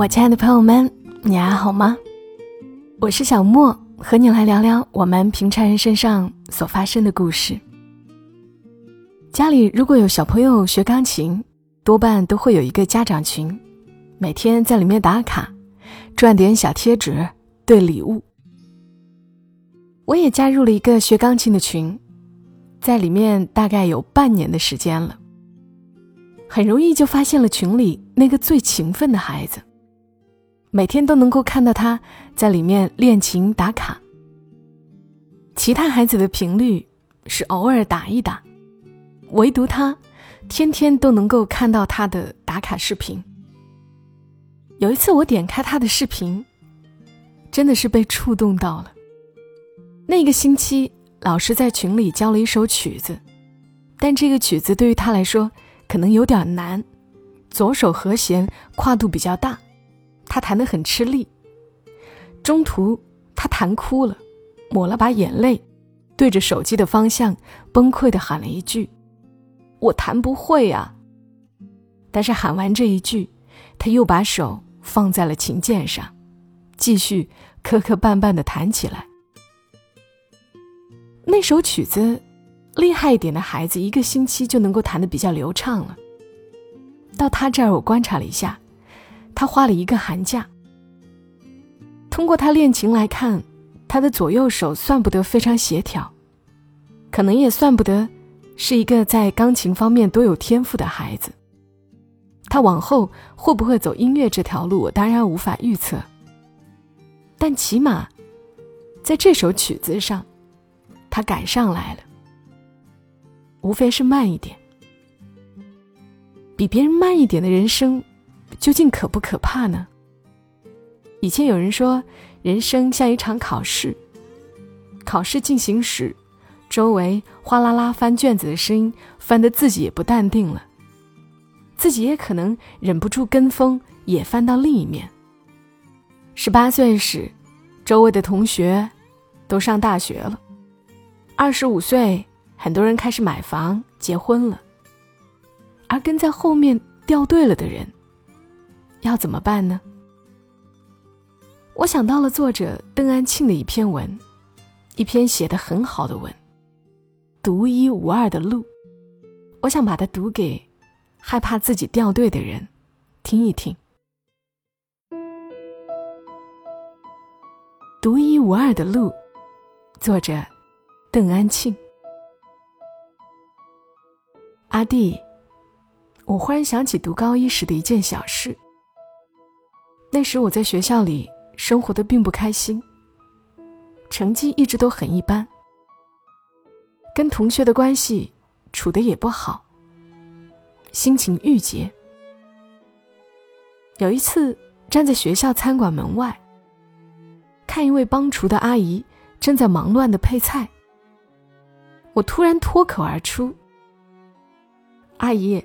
我亲爱的朋友们，你还好吗？我是小莫，和你来聊聊我们平常人身上所发生的故事。家里如果有小朋友学钢琴，多半都会有一个家长群，每天在里面打卡，赚点小贴纸兑礼物。我也加入了一个学钢琴的群，在里面大概有半年的时间了，很容易就发现了群里那个最勤奋的孩子。每天都能够看到他在里面练琴打卡。其他孩子的频率是偶尔打一打，唯独他，天天都能够看到他的打卡视频。有一次我点开他的视频，真的是被触动到了。那个星期，老师在群里教了一首曲子，但这个曲子对于他来说可能有点难，左手和弦跨度比较大。他弹得很吃力，中途他弹哭了，抹了把眼泪，对着手机的方向崩溃的喊了一句：“我弹不会呀。”但是喊完这一句，他又把手放在了琴键上，继续磕磕绊绊的弹起来。那首曲子，厉害一点的孩子一个星期就能够弹得比较流畅了。到他这儿，我观察了一下。他花了一个寒假。通过他练琴来看，他的左右手算不得非常协调，可能也算不得是一个在钢琴方面多有天赋的孩子。他往后会不会走音乐这条路，我当然无法预测。但起码，在这首曲子上，他赶上来了。无非是慢一点，比别人慢一点的人生。究竟可不可怕呢？以前有人说，人生像一场考试，考试进行时，周围哗啦啦翻卷子的声音，翻得自己也不淡定了，自己也可能忍不住跟风，也翻到另一面。十八岁时，周围的同学都上大学了；二十五岁，很多人开始买房、结婚了，而跟在后面掉队了的人。要怎么办呢？我想到了作者邓安庆的一篇文，一篇写的很好的文，《独一无二的路》。我想把它读给害怕自己掉队的人听一听。《独一无二的路》，作者邓安庆。阿弟，我忽然想起读高一时的一件小事。那时我在学校里生活的并不开心，成绩一直都很一般，跟同学的关系处的也不好，心情郁结。有一次站在学校餐馆门外，看一位帮厨的阿姨正在忙乱的配菜，我突然脱口而出：“阿姨，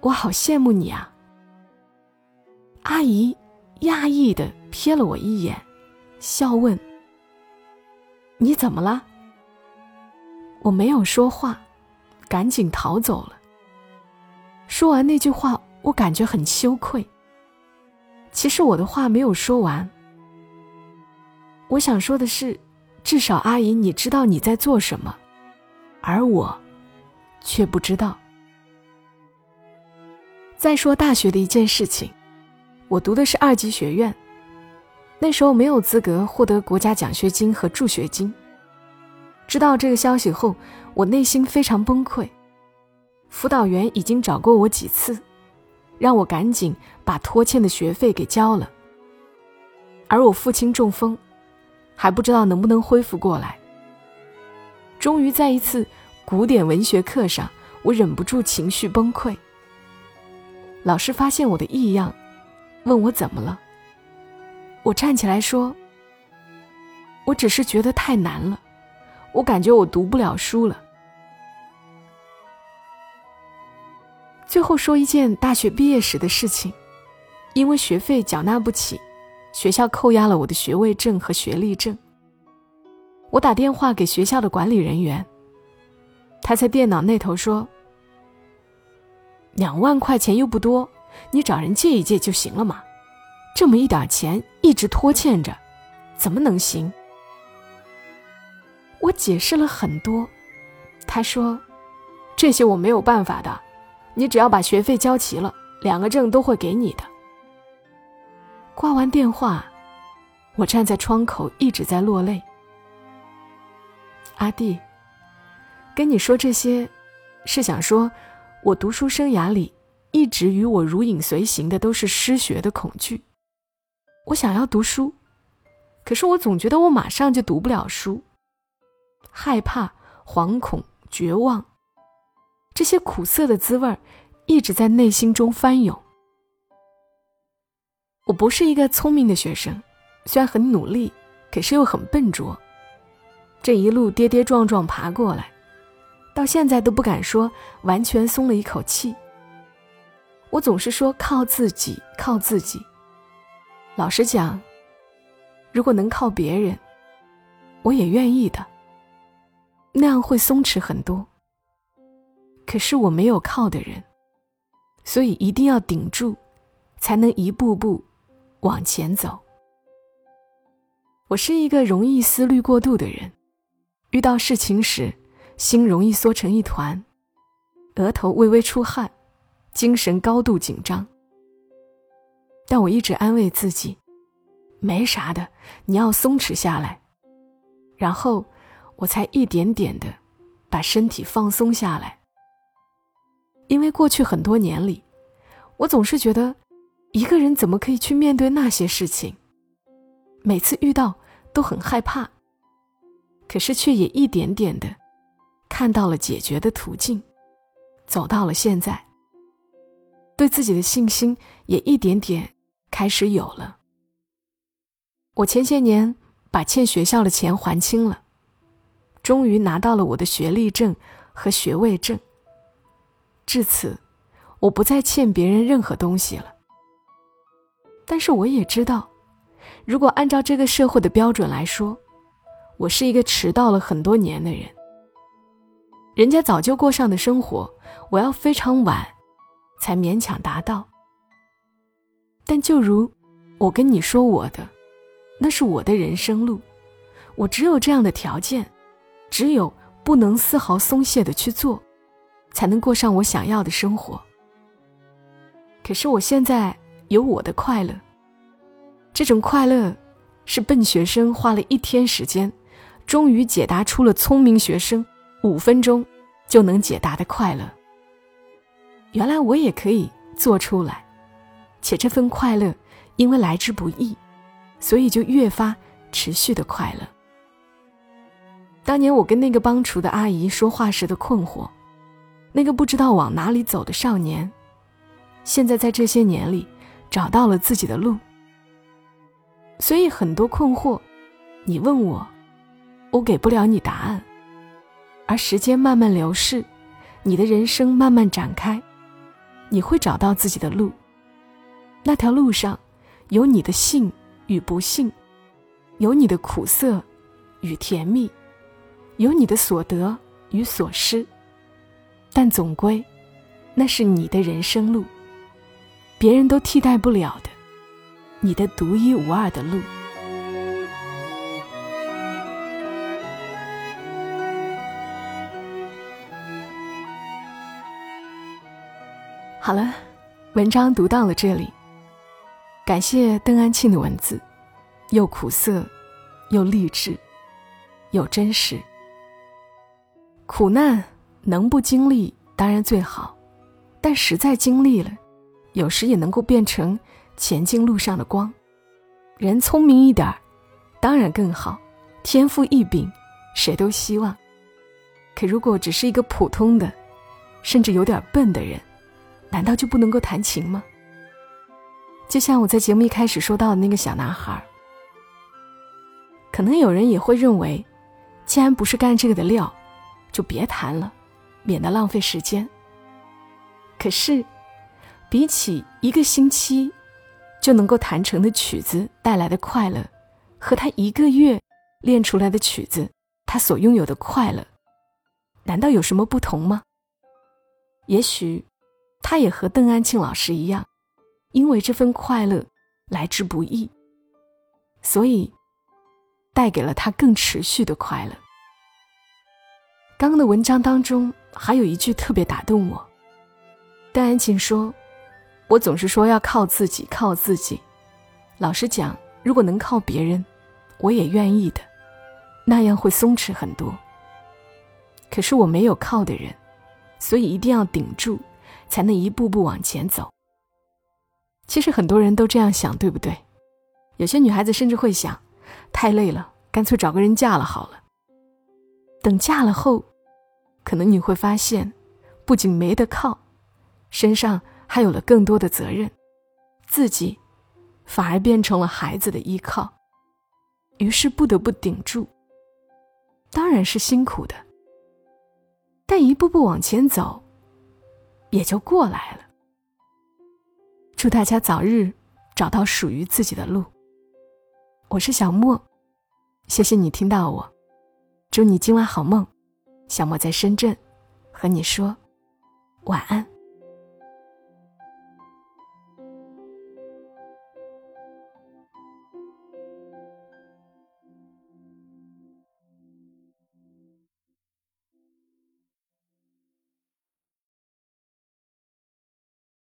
我好羡慕你啊！”阿姨。讶异的瞥了我一眼，笑问：“你怎么了？”我没有说话，赶紧逃走了。说完那句话，我感觉很羞愧。其实我的话没有说完。我想说的是，至少阿姨你知道你在做什么，而我却不知道。再说大学的一件事情。我读的是二级学院，那时候没有资格获得国家奖学金和助学金。知道这个消息后，我内心非常崩溃。辅导员已经找过我几次，让我赶紧把拖欠的学费给交了。而我父亲中风，还不知道能不能恢复过来。终于在一次古典文学课上，我忍不住情绪崩溃。老师发现我的异样。问我怎么了？我站起来说：“我只是觉得太难了，我感觉我读不了书了。”最后说一件大学毕业时的事情，因为学费缴纳不起，学校扣押了我的学位证和学历证。我打电话给学校的管理人员，他在电脑那头说：“两万块钱又不多。”你找人借一借就行了嘛，这么一点钱一直拖欠着，怎么能行？我解释了很多，他说：“这些我没有办法的，你只要把学费交齐了，两个证都会给你的。”挂完电话，我站在窗口一直在落泪。阿弟，跟你说这些，是想说，我读书生涯里一直与我如影随形的都是失学的恐惧。我想要读书，可是我总觉得我马上就读不了书。害怕、惶恐、绝望，这些苦涩的滋味一直在内心中翻涌。我不是一个聪明的学生，虽然很努力，可是又很笨拙。这一路跌跌撞撞爬过来，到现在都不敢说完全松了一口气。我总是说靠自己，靠自己。老实讲，如果能靠别人，我也愿意的。那样会松弛很多。可是我没有靠的人，所以一定要顶住，才能一步步往前走。我是一个容易思虑过度的人，遇到事情时，心容易缩成一团，额头微微出汗，精神高度紧张。但我一直安慰自己，没啥的，你要松弛下来，然后。我才一点点的把身体放松下来，因为过去很多年里，我总是觉得一个人怎么可以去面对那些事情，每次遇到都很害怕，可是却也一点点的看到了解决的途径，走到了现在，对自己的信心也一点点开始有了。我前些年把欠学校的钱还清了。终于拿到了我的学历证和学位证。至此，我不再欠别人任何东西了。但是我也知道，如果按照这个社会的标准来说，我是一个迟到了很多年的人。人家早就过上的生活，我要非常晚，才勉强达到。但就如我跟你说我的，那是我的人生路，我只有这样的条件。只有不能丝毫松懈的去做，才能过上我想要的生活。可是我现在有我的快乐，这种快乐是笨学生花了一天时间，终于解答出了聪明学生五分钟就能解答的快乐。原来我也可以做出来，且这份快乐因为来之不易，所以就越发持续的快乐。当年我跟那个帮厨的阿姨说话时的困惑，那个不知道往哪里走的少年，现在在这些年里找到了自己的路。所以很多困惑，你问我，我给不了你答案。而时间慢慢流逝，你的人生慢慢展开，你会找到自己的路。那条路上，有你的幸与不幸，有你的苦涩与甜蜜。有你的所得与所失，但总归，那是你的人生路，别人都替代不了的，你的独一无二的路。好了，文章读到了这里，感谢邓安庆的文字，又苦涩，又励志，又真实。苦难能不经历当然最好，但实在经历了，有时也能够变成前进路上的光。人聪明一点儿，当然更好，天赋异禀，谁都希望。可如果只是一个普通的，甚至有点笨的人，难道就不能够弹琴吗？就像我在节目一开始说到的那个小男孩，可能有人也会认为，既然不是干这个的料。就别弹了，免得浪费时间。可是，比起一个星期就能够弹成的曲子带来的快乐，和他一个月练出来的曲子，他所拥有的快乐，难道有什么不同吗？也许，他也和邓安庆老师一样，因为这份快乐，来之不易，所以带给了他更持续的快乐。刚刚的文章当中还有一句特别打动我，邓安庆说：“我总是说要靠自己，靠自己。老实讲，如果能靠别人，我也愿意的，那样会松弛很多。可是我没有靠的人，所以一定要顶住，才能一步步往前走。其实很多人都这样想，对不对？有些女孩子甚至会想，太累了，干脆找个人嫁了好了。等嫁了后。”可能你会发现，不仅没得靠，身上还有了更多的责任，自己反而变成了孩子的依靠，于是不得不顶住。当然是辛苦的，但一步步往前走，也就过来了。祝大家早日找到属于自己的路。我是小莫，谢谢你听到我，祝你今晚好梦。小莫在深圳，和你说晚安。